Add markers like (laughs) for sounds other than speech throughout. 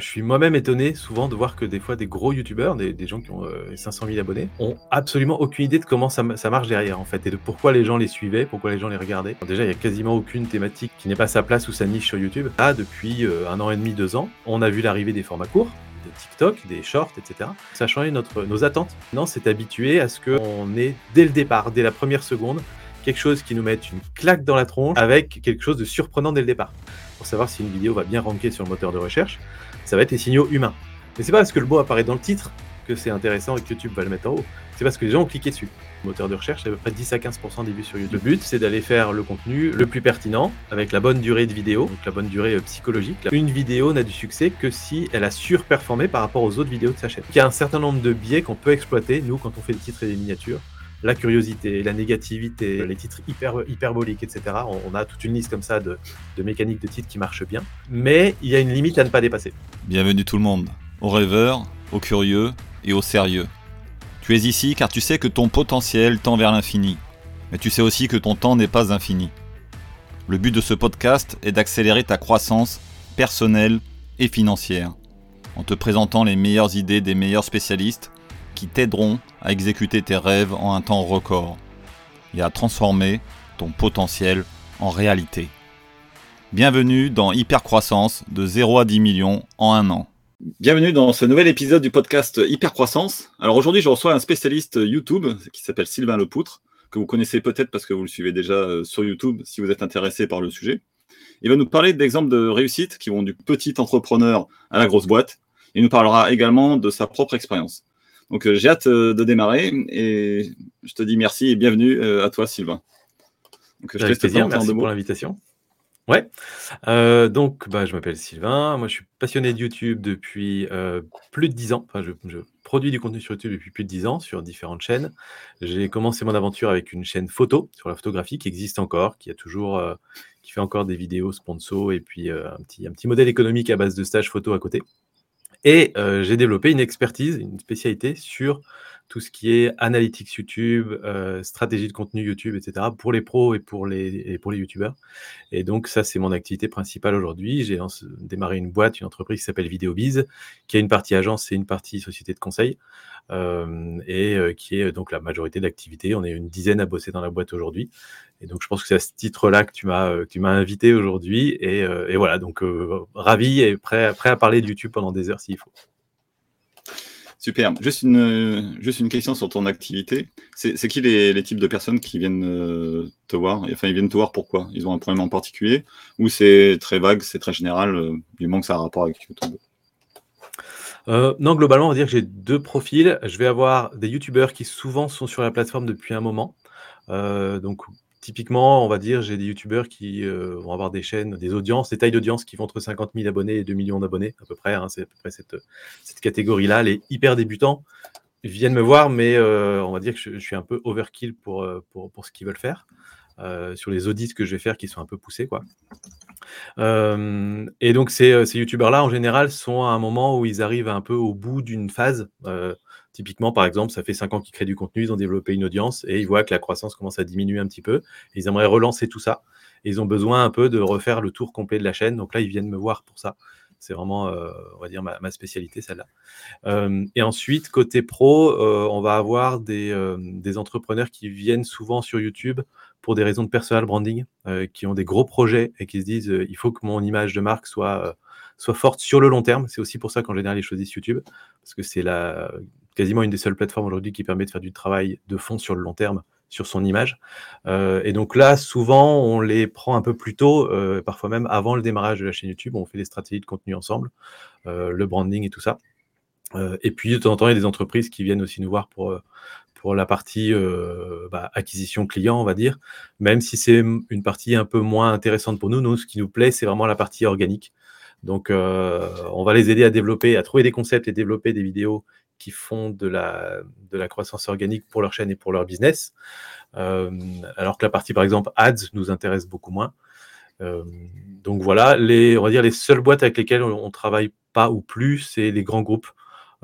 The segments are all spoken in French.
Je suis moi-même étonné souvent de voir que des fois des gros youtubeurs, des, gens qui ont 500 000 abonnés, ont absolument aucune idée de comment ça, marche derrière en fait et de pourquoi les gens les suivaient, pourquoi les gens les regardaient. déjà, il y a quasiment aucune thématique qui n'est pas sa place ou sa niche sur YouTube. Là, depuis un an et demi, deux ans, on a vu l'arrivée des formats courts des TikTok, des shorts, etc. Ça a changé notre, nos attentes. Non, c'est habitué à ce qu'on ait dès le départ, dès la première seconde, quelque chose qui nous mette une claque dans la tronche avec quelque chose de surprenant dès le départ. Pour savoir si une vidéo va bien ranker sur le moteur de recherche, ça va être les signaux humains. Mais c'est pas parce que le mot apparaît dans le titre que c'est intéressant et que YouTube va le mettre en haut. C'est parce que les gens ont cliqué dessus. Le moteur de recherche, c'est à peu près 10 à 15% des vues sur YouTube. Le but, c'est d'aller faire le contenu le plus pertinent, avec la bonne durée de vidéo, donc la bonne durée euh, psychologique. Une vidéo n'a du succès que si elle a surperformé par rapport aux autres vidéos de sa chaîne. Il y a un certain nombre de biais qu'on peut exploiter, nous, quand on fait des titres et des miniatures la curiosité, la négativité, les titres hyper, hyperboliques, etc. On, a toute une liste comme ça de, de, mécaniques de titres qui marchent bien. Mais il y a une limite à ne pas dépasser. Bienvenue tout le monde, aux rêveurs, aux curieux et aux sérieux. Tu es ici car tu sais que ton potentiel tend vers l'infini. Mais tu sais aussi que ton temps n'est pas infini. Le but de ce podcast est d'accélérer ta croissance personnelle et financière, en te présentant les meilleures idées des meilleurs spécialistes qui t'aideront à exécuter tes rêves en un temps record et à transformer ton potentiel en réalité. Bienvenue dans Hypercroissance de 0 à 10 millions en un an. Bienvenue dans ce nouvel épisode du podcast Hypercroissance. Alors aujourd'hui, je reçois un spécialiste YouTube qui s'appelle Sylvain Lepoutre, que vous connaissez peut-être parce que vous le suivez déjà euh, sur YouTube si vous êtes intéressé par le sujet. Il va nous parler d'exemples de réussite qui vont du petit entrepreneur à la grosse boîte. Il nous parlera également de sa propre expérience. Donc euh, j'ai hâte euh, de démarrer et je te dis merci et bienvenue euh, à toi Sylvain. Donc, je te plaisir, merci pour l'invitation. Ouais, donc bah, je m'appelle Sylvain, moi je suis passionné de YouTube depuis plus de 10 ans, enfin je, je, produis du contenu sur YouTube depuis plus de 10 ans sur différentes chaînes. J'ai commencé mon aventure avec une chaîne photo sur la photographie qui existe encore, qui a toujours, qui fait encore des vidéos sponsor et puis un, petit, un petit modèle économique à base de stages photo à côté. Et euh, j'ai développé une expertise, une spécialité sur tout ce qui est analytics YouTube, euh, stratégie de contenu YouTube, etc. pour les pros et pour les, et pour les YouTubeurs. Et donc ça, c'est mon activité principale aujourd'hui. J'ai démarré une boîte, une entreprise qui s'appelle VideoBiz, qui a une partie agence et une partie société de conseil, euh, et euh, qui est donc la majorité d'activités. On est une dizaine à bosser dans la boîte aujourd'hui. Et donc, je pense que c'est à ce titre-là que tu m'as euh, tu m'as invité aujourd'hui. Et, euh, et, voilà, donc euh, ravi et prêt, prêt à parler de YouTube pendant des heures s'il faut. Super. Juste une, question sur ton activité. C'est qui les, types de personnes qui viennent te voir? Enfin, ils viennent te voir pourquoi? Ils ont un problème en particulier? Ou c'est très vague, c'est très général, du moment que ça rapport avec YouTube euh, non, globalement, on va dire que j'ai deux profils. Je vais avoir des youtubeurs qui souvent sont sur la plateforme depuis un moment. Euh, donc, Typiquement, on va dire, j'ai des youtubeurs qui euh, vont avoir des chaînes, des audiences, des tailles d'audience qui vont entre 50 000 abonnés et 2 millions d'abonnés, à peu près. Hein, c'est à peu près cette, catégorie-là. Les hyper débutants viennent me voir, mais euh, on va dire que je, suis un peu overkill pour, euh, ce qu'ils veulent faire. sur les audits que je vais faire qui sont un peu poussés. Quoi. et donc, ces, ces youtubeurs-là, en général, sont à un moment où ils arrivent un peu au bout d'une phase. Typiquement, par exemple, ça fait 5 ans qu'ils créent du contenu, ils ont développé une audience et ils voient que la croissance commence à diminuer un petit peu. ils aimeraient relancer tout ça. Et ils ont besoin un peu de refaire le tour complet de la chaîne. Donc là, ils viennent me voir pour ça. C'est vraiment, euh, on va dire, ma, spécialité, celle-là. Euh, et ensuite, côté pro, euh, on va avoir des, entrepreneurs qui viennent souvent sur YouTube pour des raisons de personal branding, qui ont des gros projets et qui se disent, il faut que mon image de marque soit soit forte sur le long terme. C'est aussi pour ça qu'en général, ils choisissent YouTube, parce que c'est la, quasiment une des seules plateformes aujourd'hui qui permet de faire du travail de fond sur le long terme sur son image. Euh, et donc là, souvent, on les prend un peu plus tôt, euh, parfois même avant le démarrage de la chaîne YouTube. On fait des stratégies de contenu ensemble, euh, le branding et tout ça. et puis, de temps en temps, il y a des entreprises qui viennent aussi nous voir pour, la partie bah, acquisition client, on va dire. Même si c'est une partie un peu moins intéressante pour nous, nous, ce qui nous plaît, c'est vraiment la partie organique. Donc, on va les aider à développer, à trouver des concepts et développer des vidéos qui font de la, croissance organique pour leur chaîne et pour leur business. Euh, alors que la partie, par exemple, ads nous intéresse beaucoup moins. Euh, donc voilà, les, on va dire les seules boîtes avec lesquelles on, ne travaille pas ou plus, c'est les grands groupes.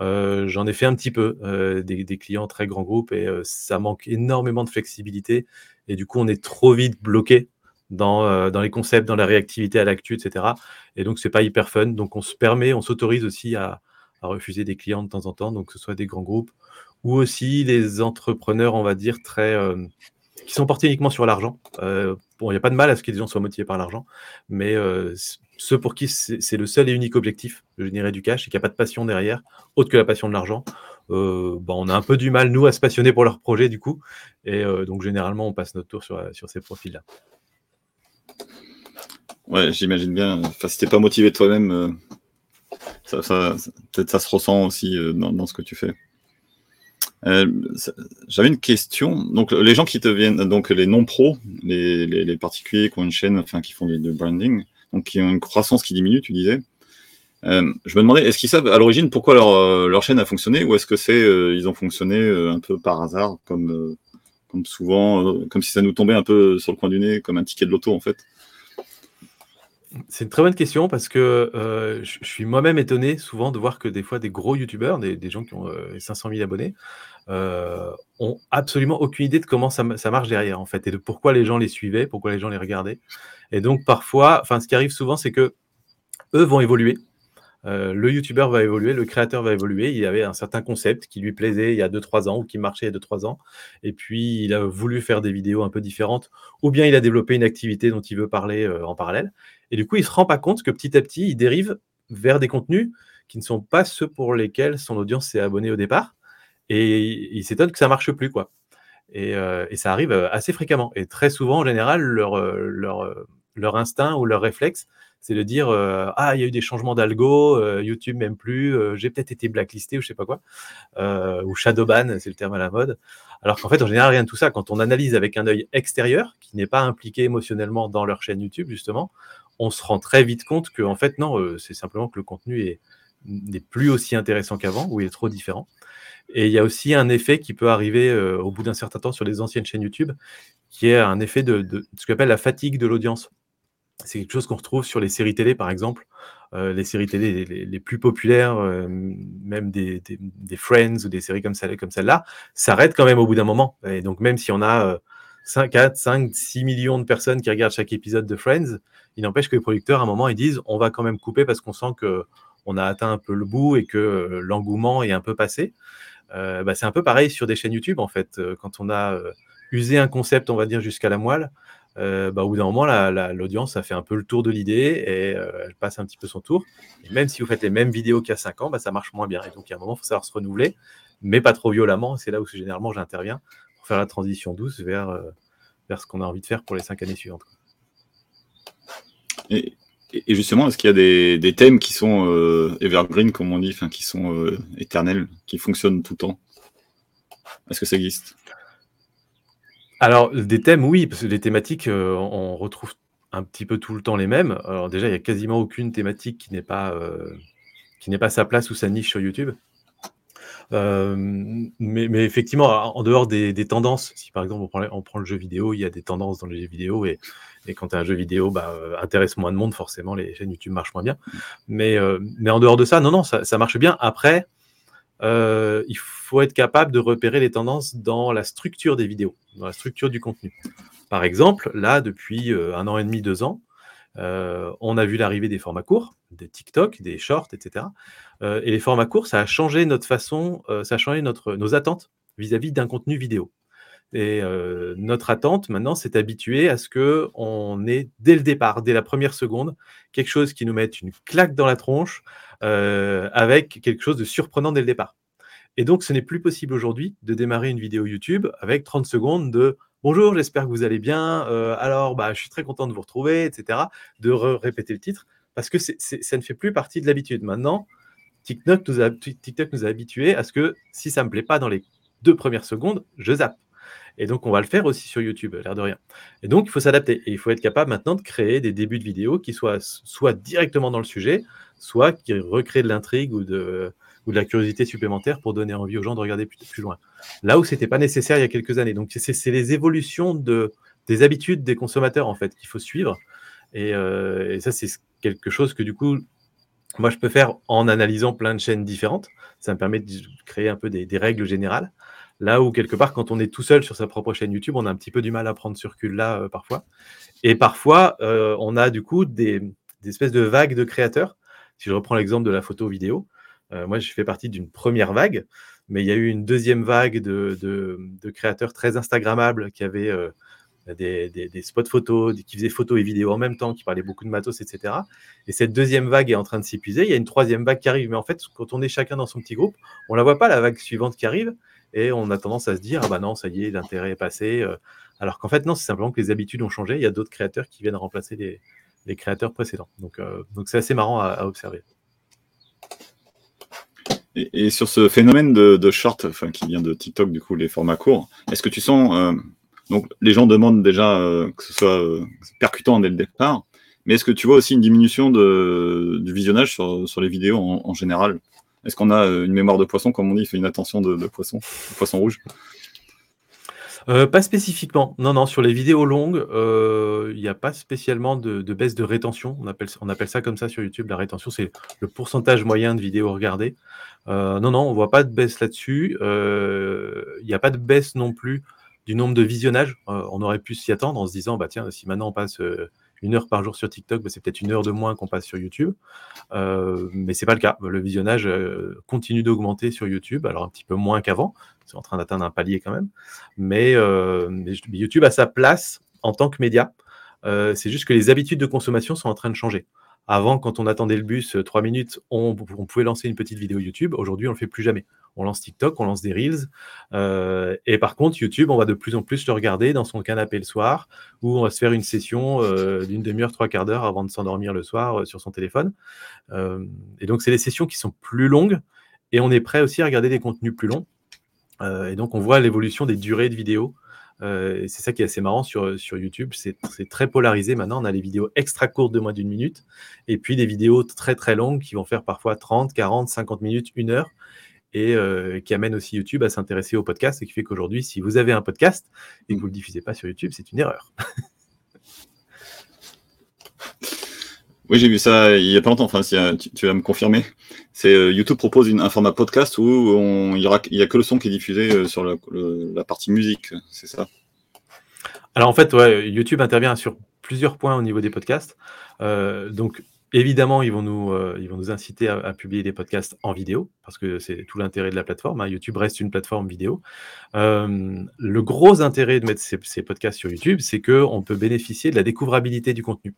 Euh, j'en ai fait un petit peu, des, des, clients très grands groupes, et ça manque énormément de flexibilité. Et du coup, on est trop vite bloqué dans, dans les concepts, dans la réactivité à l'actu, etc. Et donc, c'est pas hyper fun. Donc, on se permet, on s'autorise aussi à, refuser des clients de temps en temps, donc que ce soit des grands groupes ou aussi les entrepreneurs, on va dire, très qui sont portés uniquement sur l'argent. bon, il n'y a pas de mal à ce que les gens soient motivés par l'argent, mais ceux pour qui c'est le seul et unique objectif de générer du cash et qu'il n'y a pas de passion derrière, autre que la passion de l'argent, euh, bah, on a un peu du mal, nous, à se passionner pour leur projet, du coup. Et euh, donc, généralement, on passe notre tour sur, ces profils-là. Ouais, j'imagine bien. Enfin, si t'es pas motivé toi-même, euh, peut-être ça se ressent aussi dans, dans, ce que tu fais. J'avais une question. Donc, les gens qui te viennent, donc les non-pros, les, particuliers qui ont une chaîne, enfin, qui font du branding, donc qui ont une croissance qui diminue, tu disais. Euh, je me demandais, est-ce qu'ils savent à l'origine pourquoi leur, euh, chaîne a fonctionné ou est-ce que c'est euh, ils ont fonctionné euh, un peu par hasard, comme souvent, comme si ça nous tombait un peu sur le coin du nez, comme un ticket de loto en fait? C'est une très bonne question parce que euh, je, suis moi-même étonné souvent de voir que des fois des gros youtubeurs, des, gens qui ont euh, 500 000 abonnés, euh, ont absolument aucune idée de comment ça, marche derrière en fait et de pourquoi les gens les suivaient, pourquoi les gens les regardaient. Et donc parfois, ce qui arrive souvent, c'est que eux vont évoluer euh, le youtubeur va évoluer, le créateur va évoluer. Il avait un certain concept qui lui plaisait il y a 2-3 ans ou qui marchait il y a 2-3 ans. Et puis, il a voulu faire des vidéos un peu différentes. Ou bien il a développé une activité dont il veut parler en parallèle. Et du coup, il ne se rend pas compte que petit à petit, il dérive vers des contenus qui ne sont pas ceux pour lesquels son audience s'est abonnée au départ. Et il s'étonne que ça ne marche plus. quoi. Et, euh, ça arrive assez fréquemment. Et très souvent, en général, leur, leur, leur instinct ou leur réflexe, c'est de dire euh, ah il y a eu des changements d'algo, euh, YouTube même plus, euh, j'ai peut-être été blacklisté ou je sais pas quoi, ou shadowban, c'est le terme à la mode. Alors qu'en fait en général rien de tout ça. Quand on analyse avec un œil extérieur qui n'est pas impliqué émotionnellement dans leur chaîne YouTube justement, on se rend très vite compte que en fait non, c'est simplement que le contenu n'est plus aussi intéressant qu'avant ou il est trop différent. Et il y a aussi un effet qui peut arriver au bout d'un certain temps sur les anciennes chaînes YouTube, qui est un effet de, ce qu'on appelle la fatigue de l'audience c'est quelque chose qu'on retrouve sur les séries télé, par exemple. Euh, les séries télé les, plus populaires, euh, même des, Friends ou des séries comme, comme celle-là, s'arrêtent quand même au bout d'un moment. Et donc, même si on a 5, 4, 5, 6 millions de personnes qui regardent chaque épisode de Friends, il n'empêche que les producteurs, à un moment, ils disent on va quand même couper parce qu'on sent que on a atteint un peu le bout et que euh, l'engouement est un peu passé. Euh, bah, c'est un peu pareil sur des chaînes YouTube, en fait. Quand on a usé un concept, on va dire, jusqu'à la moelle, euh, bah, au bout d'un moment, l'audience a fait un peu le tour de l'idée et euh, elle passe un petit peu son tour. Et même si vous faites les mêmes vidéos qu'il y a 5 ans, bah, ça marche moins bien. Et donc, il y a un moment, il faut savoir se renouveler, mais pas trop violemment. C'est là où généralement j'interviens pour faire la transition douce vers, euh, vers ce qu'on a envie de faire pour les 5 années suivantes. Et, et, justement, est-ce qu'il y a des, des, thèmes qui sont euh, evergreen, comme on dit, qui sont euh, éternels, qui fonctionnent tout le temps? Est-ce que ça existe? Alors, des thèmes, oui, parce que les thématiques, euh, on retrouve un petit peu tout le temps les mêmes. Alors déjà, il n'y a quasiment aucune thématique qui n'est pas, qui n'est pas sa place ou sa niche sur YouTube. Euh, mais, effectivement, en dehors des, tendances, si par exemple on prend, le jeu vidéo, il y a des tendances dans le jeu vidéo et, et quand un jeu vidéo bah, intéresse moins de monde, forcément les chaînes YouTube marchent moins bien. Mais, mais en dehors de ça, non, non, ça, marche bien. Après, euh, il faut être capable de repérer les tendances dans la structure des vidéos, dans la structure du contenu. Par exemple, là, depuis euh, un an et demi, deux ans, euh, on a vu l'arrivée des formats courts, des TikTok, des shorts, etc. Euh, et les formats courts, ça a changé notre façon, euh, ça a changé notre, nos attentes vis-à-vis d'un contenu vidéo. Et notre attente maintenant, c'est habitué à ce que on ait dès le départ, dès la première seconde, quelque chose qui nous mette une claque dans la tronche, avec quelque chose de surprenant dès le départ. Et donc, ce n'est plus possible aujourd'hui de démarrer une vidéo YouTube avec 30 secondes de Bonjour, j'espère que vous allez bien. Euh, alors, bah, je suis très content de vous retrouver, etc. De répéter le titre parce que ça ne fait plus partie de l'habitude. Maintenant, TikTok nous, a, TikTok nous habitués à ce que si ça ne me plaît pas dans les deux premières secondes, je zappe. Et donc, on va le faire aussi sur YouTube, l'air de rien. Et donc, il faut s'adapter. Et il faut être capable maintenant de créer des débuts de vidéos qui soient soit directement dans le sujet, soit qui recréent de l'intrigue ou de, ou de la curiosité supplémentaire pour donner envie aux gens de regarder plus, plus loin. Là où ce n'était pas nécessaire il y a quelques années. Donc, c'est les évolutions de, des habitudes des consommateurs, en fait, qu'il faut suivre. Et, euh, et ça, c'est quelque chose que, du coup, moi, je peux faire en analysant plein de chaînes différentes. Ça me permet de créer un peu des, des règles générales. Là où, quelque part, quand on est tout seul sur sa propre chaîne YouTube, on a un petit peu du mal à prendre ce recul-là euh, parfois. Et parfois, euh, on a du coup des, espèces de vagues de créateurs. Si je reprends l'exemple de la photo vidéo, moi, je fais partie d'une première vague, mais il y a eu une deuxième vague de, créateurs très Instagrammables qui avaient des, spots photos, qui faisaient photos et vidéos en même temps, qui parlaient beaucoup de matos, etc. Et cette deuxième vague est en train de s'épuiser. Il y a une troisième vague qui arrive, mais en fait, quand on est chacun dans son petit groupe, on la voit pas la vague suivante qui arrive, et on a tendance à se dire ah bah non, ça y est, l'intérêt est passé. Euh. Alors qu'en fait non, c'est simplement que les habitudes ont changé. Il y a d'autres créateurs qui viennent remplacer les, créateurs précédents. Euh, donc c'est assez marrant à, observer. Et, sur ce phénomène de, short, enfin qui vient de TikTok du coup, les formats courts, est-ce que tu sens euh, donc les gens demandent déjà euh, que ce soit euh, percutant dès le départ, mais est-ce que tu vois aussi une diminution de, du visionnage sur, sur les vidéos en, général? Est-ce qu'on a une mémoire de poisson, comme on dit, fait une attention de, poisson, de poisson rouge? Pas spécifiquement. Non, non, sur les vidéos longues, il n'y a pas spécialement de, baisse de rétention. On appelle, on appelle ça comme ça sur YouTube. La rétention, c'est le pourcentage moyen de vidéos regardées. non, non, on ne voit pas de baisse là-dessus. Il n'y a pas de baisse non plus du nombre de visionnages. Euh, on aurait pu s'y attendre en se disant, bah tiens, si maintenant on passe euh, une heure par jour sur TikTok, bah, c'est peut-être une heure de moins qu'on passe sur YouTube. Euh, mais c'est pas le cas. Le visionnage euh, continue d'augmenter sur YouTube, alors un petit peu moins qu'avant. C'est en train d'atteindre un palier quand même. Mais, mais, YouTube a sa place en tant que média. c'est juste que les habitudes de consommation sont en train de changer. Avant, quand on attendait le bus trois minutes, on, pouvait lancer une petite vidéo YouTube. Aujourd'hui, on le fait plus jamais on lance TikTok, on lance des Reels. Euh, et par contre, YouTube, on va de plus en plus le regarder dans son canapé le soir, où on va se faire une session euh, d'une demi-heure, trois quarts d'heure avant de s'endormir le soir euh, sur son téléphone. et donc, c'est des sessions qui sont plus longues, et on est prêt aussi à regarder des contenus plus longs. et donc, on voit l'évolution des durées de vidéos. C'est ça qui est assez marrant sur, sur YouTube. C'est très polarisé maintenant. On a les vidéos extra courtes de moins d'une minute et puis des vidéos très très longues qui vont faire parfois 30, 40, 50 minutes, une heure et euh, qui amène aussi YouTube à s'intéresser au podcast et qui fait qu'aujourd'hui, si vous avez un podcast et que vous ne le diffusez pas sur YouTube, c'est une erreur. (laughs) oui, j'ai vu ça il n'y a pas longtemps, enfin, si, euh, tu, vas me confirmer. C'est euh, YouTube propose un format podcast où il n'y a que le son qui est diffusé sur la partie musique, c'est ça? Alors en fait, YouTube intervient sur plusieurs points au niveau des podcasts. donc Évidemment, ils vont nous, euh, inciter à, publier des podcasts en vidéo, parce que c'est tout l'intérêt de la plateforme. Hein. YouTube reste une plateforme vidéo. Euh, le gros intérêt de mettre ces, podcasts sur YouTube, c'est qu'on peut bénéficier de la découvrabilité du contenu.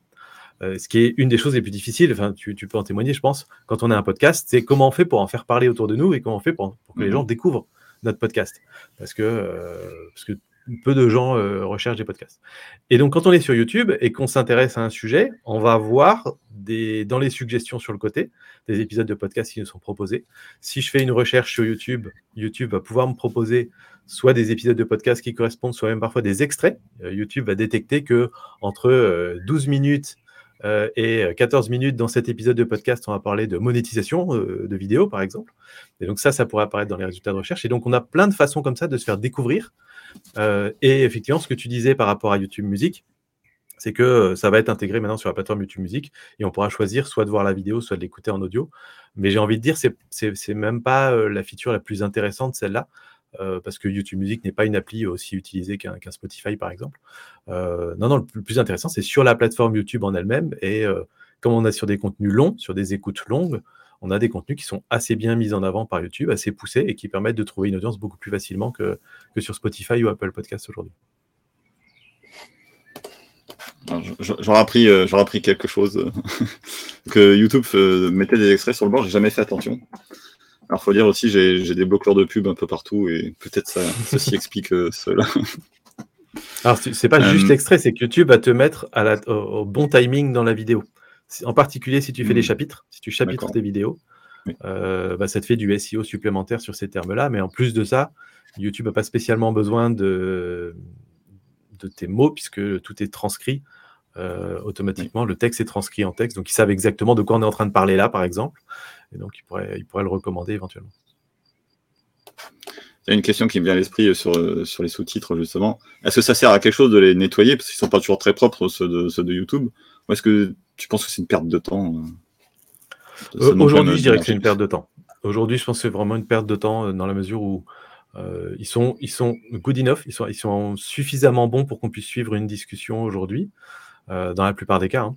Euh, ce qui est une des choses les plus difficiles, enfin, tu, peux en témoigner, je pense, quand on a un podcast, c'est comment on fait pour en faire parler autour de nous et comment on fait pour, que les mmh gens découvrent notre podcast. Parce que, parce que peu de gens euh, recherchent des podcasts. Et donc, quand on est sur YouTube et qu'on s'intéresse à un sujet, on va voir des, dans les suggestions sur le côté des épisodes de podcasts qui nous sont proposés. Si je fais une recherche sur YouTube, YouTube va pouvoir me proposer soit des épisodes de podcasts qui correspondent, soit même parfois des extraits. Euh, YouTube va détecter que entre 12 euh, et 14 minutes dans cet épisode de podcast, on va parler de monétisation de vidéos, par exemple. Et donc ça, ça pourrait apparaître dans les résultats de recherche. Et donc, on a plein de façons comme ça de se faire découvrir euh, et effectivement, ce que tu disais par rapport à YouTube Music, c'est que euh, ça va être intégré maintenant sur la plateforme YouTube Music et on pourra choisir soit de voir la vidéo, soit de l'écouter en audio. Mais j'ai envie de dire, c'est c'est même pas euh, la feature la plus intéressante, celle-là, parce que YouTube Music n'est pas une appli aussi utilisée qu'un Spotify, par exemple. non, non, le plus intéressant, c'est sur la plateforme YouTube en elle-même. Et comme on a sur des contenus longs, sur des écoutes longues, on a des contenus qui sont assez bien mis en avant par YouTube, assez poussés et qui permettent de trouver une audience beaucoup plus facilement que, sur Spotify ou Apple Podcasts aujourd'hui. J'aurais appris, euh, appris quelque chose euh, (laughs) que YouTube euh, mettait des extraits sur le bord, j'ai jamais fait attention. Alors faut dire aussi, j'ai des bloqueurs de pub un peu partout et peut-être ça ceci (laughs) explique cela. Alors c'est pas juste l'extrait, c'est que YouTube va te mettre à la, au, bon timing dans la vidéo. En particulier si tu fais des hmm. chapitres, si tu chapitres tes vidéos, euh, bah, ça te fait du SEO supplémentaire sur ces termes-là. Mais en plus de ça, YouTube n'a pas spécialement besoin de, de tes mots puisque tout est transcrit euh, automatiquement. Le texte est transcrit en texte, donc ils savent exactement de quoi on est en train de parler là, par exemple. Et donc ils pourraient, ils pourraient le recommander éventuellement. Il y a une question qui me vient à l'esprit sur, sur les sous-titres, justement. Est-ce que ça sert à quelque chose de les nettoyer Parce qu'ils ne sont pas toujours très propres, ceux de, ceux de YouTube? Ou est-ce que tu penses que c'est une perte de temps euh, euh, Aujourd'hui, je dirais que c'est une perte de temps. Aujourd'hui, je pense que c'est vraiment une perte de temps euh, dans la mesure où ils, sont, ils sont good enough, ils sont, ils sont suffisamment bons pour qu'on puisse suivre une discussion aujourd'hui, dans la plupart des cas. Hein.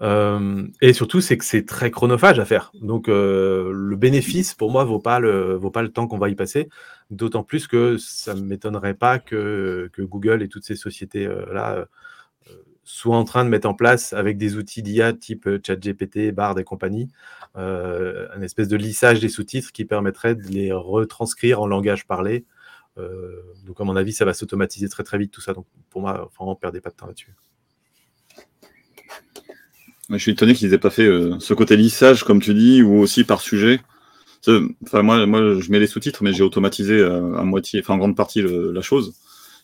Euh, et surtout, c'est que c'est très chronophage à faire. Donc, euh, le bénéfice, pour moi, vaut pas le, vaut pas le temps qu'on va y passer. D'autant plus que ça ne m'étonnerait pas que, que, Google et toutes ces sociétés-là euh, soient en train de mettre en place, avec des outils d'IA type ChatGPT, Bard et compagnie, un espèce de lissage des sous-titres qui permettrait de les retranscrire en langage parlé. donc, à mon avis, ça va s'automatiser très très vite tout ça. Donc, pour moi, vraiment, perdez pas de temps là-dessus. Je suis étonné qu'ils aient pas fait euh, ce côté lissage, comme tu dis, ou aussi par sujet. Enfin, moi, moi, je mets les sous-titres, mais j'ai automatisé euh, à moitié, enfin en grande partie la chose.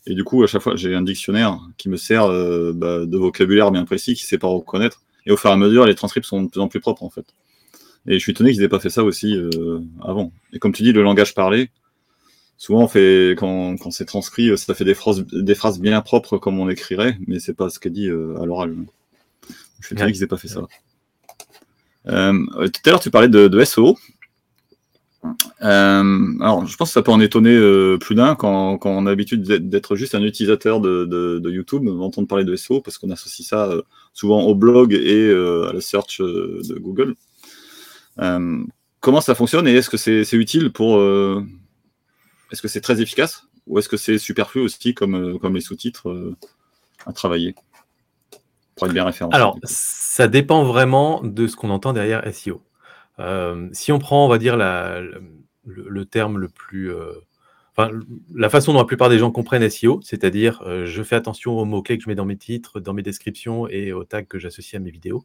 Et du coup, à chaque fois, j'ai un dictionnaire qui me sert euh, bah, de vocabulaire bien précis, qui sait pas reconnaître. Et au fur et à mesure, les transcripts sont de plus en plus propres, en fait. Et je suis étonné qu'ils aient pas fait ça aussi avant. Et comme tu dis, le langage parlé, souvent, on fait, quand, quand c'est transcrit, ça fait des phrases, des phrases bien propres comme on écrirait, mais c'est pas ce qu'est dit à l'oral. Je suis étonné qu'ils n'aient pas fait ça. Euh, tout à l'heure, tu parlais de, SEO. Euh, alors, je pense que ça peut en étonner euh, plus d'un quand, on a l'habitude d'être juste un utilisateur de, de, YouTube, d'entendre parler de SEO, parce qu'on associe ça souvent au blog et à la search de Google. comment ça fonctionne et est-ce que c'est utile pour. est-ce que c'est très efficace ou est-ce que c'est superflu aussi comme, comme les sous-titres à travailler? Bien Alors, ça dépend vraiment de ce qu'on entend derrière SEO. Euh, si on prend, on va dire, la, le, terme le plus. Euh, enfin, la façon dont la plupart des gens comprennent SEO, c'est-à-dire euh, je fais attention aux mots-clés que je mets dans mes titres, dans mes descriptions et aux tags que j'associe à mes vidéos,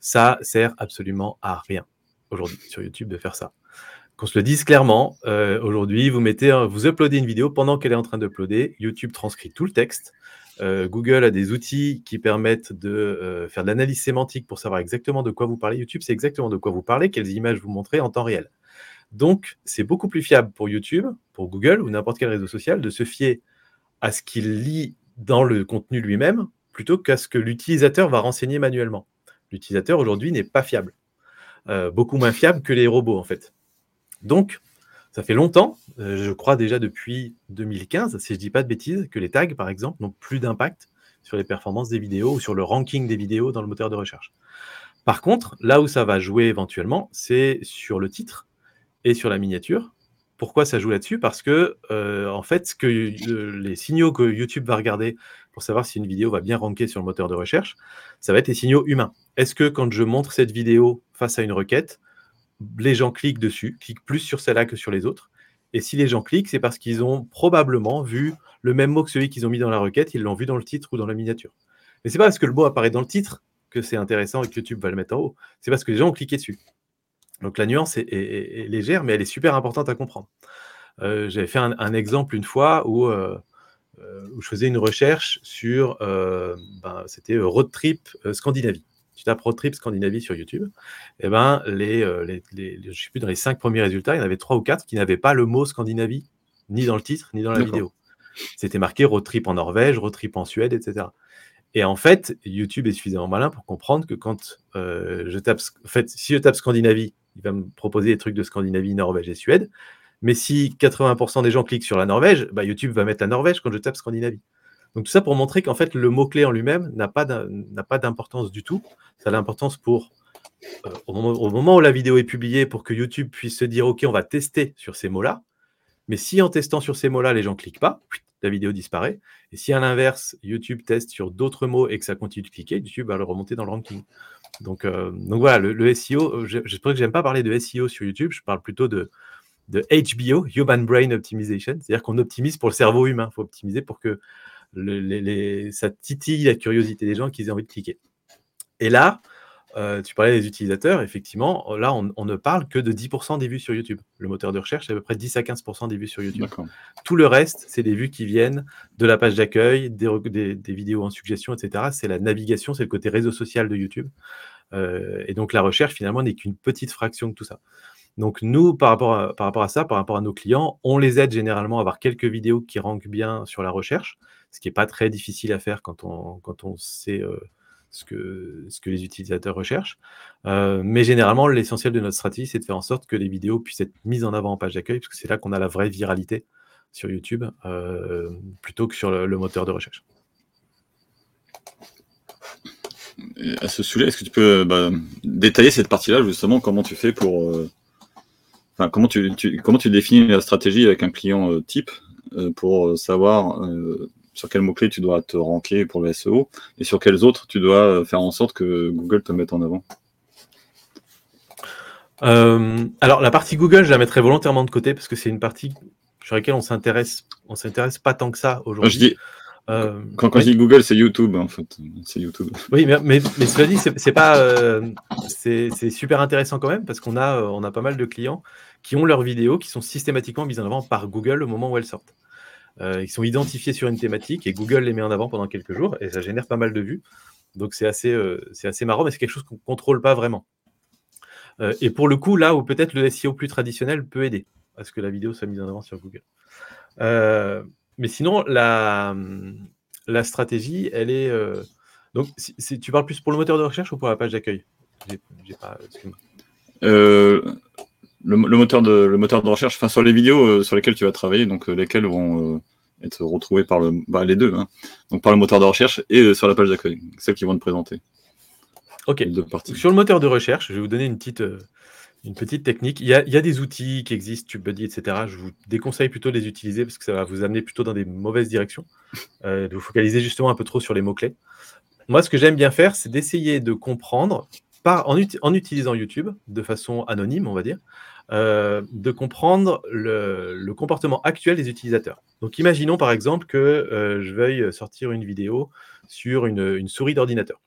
ça sert absolument à rien aujourd'hui sur YouTube de faire ça. Qu'on se le dise clairement, aujourd'hui, vous mettez, vous uploadez une vidéo pendant qu'elle est en train d'uploader, YouTube transcrit tout le texte, euh, Google a des outils qui permettent de euh, faire de l'analyse sémantique pour savoir exactement de quoi vous parlez. YouTube, c'est exactement de quoi vous parlez, quelles images vous montrez en temps réel. Donc, c'est beaucoup plus fiable pour YouTube, pour Google ou n'importe quel réseau social de se fier à ce qu'il lit dans le contenu lui-même plutôt qu'à ce que l'utilisateur va renseigner manuellement. L'utilisateur aujourd'hui n'est pas fiable. Euh, beaucoup moins fiable que les robots en fait. Donc, ça fait longtemps, euh, je crois déjà depuis 2015, si je ne dis pas de bêtises, que les tags, par exemple, n'ont plus d'impact sur les performances des vidéos ou sur le ranking des vidéos dans le moteur de recherche. Par contre, là où ça va jouer éventuellement, c'est sur le titre et sur la miniature. Pourquoi ça joue là-dessus? Parce que, euh, en fait, que, les signaux que YouTube va regarder pour savoir si une vidéo va bien ranker sur le moteur de recherche, ça va être les signaux humains. Est-ce que quand je montre cette vidéo face à une requête, les gens cliquent dessus, cliquent plus sur celle-là que sur les autres. Et si les gens cliquent, c'est parce qu'ils ont probablement vu le même mot que celui qu'ils ont mis dans la requête, ils l'ont vu dans le titre ou dans la miniature. Mais c'est pas parce que le mot apparaît dans le titre que c'est intéressant et que YouTube va le mettre en haut. C'est parce que les gens ont cliqué dessus. Donc la nuance est, légère, mais elle est super importante à comprendre. Euh, j'avais fait un, exemple une fois où, euh, euh, où, je faisais une recherche sur, ben, c'était road trip Scandinavie tu tapes Road Trip Scandinavie sur YouTube, et eh ben, les, euh, les, je sais plus, dans les cinq premiers résultats, il y en avait trois ou quatre qui n'avaient pas le mot Scandinavie, ni dans le titre, ni dans la vidéo. C'était marqué Road Trip en Norvège, Road Trip en Suède, etc. Et en fait, YouTube est suffisamment malin pour comprendre que quand euh, je tape, en fait, si je tape Scandinavie, il va me proposer des trucs de Scandinavie, Norvège et Suède. Mais si 80% des gens cliquent sur la Norvège, bah, YouTube va mettre la Norvège quand je tape Scandinavie. Donc tout ça pour montrer qu'en fait, le mot-clé en lui-même n'a pas d'importance du tout. Ça a l'importance pour, euh, au, moment, où la vidéo est publiée, pour que YouTube puisse se dire, OK, on va tester sur ces mots-là. Mais si en testant sur ces mots-là, les gens ne cliquent pas, la vidéo disparaît. Et si à l'inverse, YouTube teste sur d'autres mots et que ça continue de cliquer, YouTube va le remonter dans le ranking. Donc, euh, donc voilà, le, SEO, euh, je, je que j'aime pas parler de SEO sur YouTube, je parle plutôt de, de HBO, Human Brain Optimization, c'est-à-dire qu'on optimise pour le cerveau humain. Il faut optimiser pour que les, ça titille la curiosité des gens qu'ils aient envie de cliquer. Et là, euh, tu parlais des utilisateurs, effectivement, là, on, ne parle que de 10% des vues sur YouTube. Le moteur de recherche, c'est à peu près 10 à 15% des vues sur YouTube. Tout le reste, c'est des vues qui viennent de la page d'accueil, des, vidéos en suggestion, etc. C'est la navigation, c'est le côté réseau social de YouTube. Euh, et donc, la recherche, finalement, n'est qu'une petite fraction de tout ça. Donc nous, par rapport, à, par rapport à ça, par rapport à nos clients, on les aide généralement à avoir quelques vidéos qui rankent bien sur la recherche, ce qui n'est pas très difficile à faire quand on, sait euh, ce que, les utilisateurs recherchent. Euh, mais généralement, l'essentiel de notre stratégie, c'est de faire en sorte que les vidéos puissent être mises en avant en page d'accueil, parce que c'est là qu'on a la vraie viralité sur YouTube, euh, plutôt que sur le, moteur de recherche. à ce sujet, est-ce que tu peux bah, détailler cette partie-là, justement, comment tu fais pour... Enfin, comment tu définis la stratégie avec un client type pour savoir sur quels mots-clés tu dois te ranker pour le SEO et sur quels autres tu dois faire en sorte que Google te mette en avant euh, Alors, la partie Google, je la mettrai volontairement de côté parce que c'est une partie sur laquelle on s'intéresse, on s'intéresse pas tant que ça aujourd'hui. Je dis, euh, quand, quand je dis Google, c'est YouTube en fait. C'est YouTube. Oui, mais, mais, cela dit, c'est pas, euh, c'est super intéressant quand même parce qu'on a, on a pas mal de clients qui ont leurs vidéos qui sont systématiquement mises en avant par Google au moment où elles sortent. Euh, ils sont identifiés sur une thématique et Google les met en avant pendant quelques jours et ça génère pas mal de vues. Donc c'est assez, euh, assez marrant, mais c'est quelque chose qu'on ne contrôle pas vraiment. Euh, et pour le coup, là où peut-être le SEO plus traditionnel peut aider à ce que la vidéo soit mise en avant sur Google. mais sinon, la, la stratégie, elle est. donc, si, tu parles plus pour le moteur de recherche ou pour la page d'accueil? Le, moteur de, le moteur de recherche, enfin sur les vidéos euh, sur lesquelles tu vas travailler, donc euh, lesquelles vont euh, être retrouvées par le, bah, les deux, hein. donc par le moteur de recherche et sur la page d'accueil, celles qui vont te présenter. Ok. Sur le moteur de recherche, je vais vous donner une petite, une petite technique. Il y, a, il y a des outils qui existent, TubeBuddy, etc. Je vous déconseille plutôt de les utiliser parce que ça va vous amener plutôt dans des mauvaises directions, de vous focaliser justement un peu trop sur les mots-clés. Moi, ce que j'aime bien faire, c'est d'essayer de comprendre, par, en, en, utilisant YouTube, de façon anonyme, on va dire, euh, de comprendre le, comportement actuel des utilisateurs. Donc imaginons par exemple que euh, je veuille sortir une vidéo sur une, souris d'ordinateur.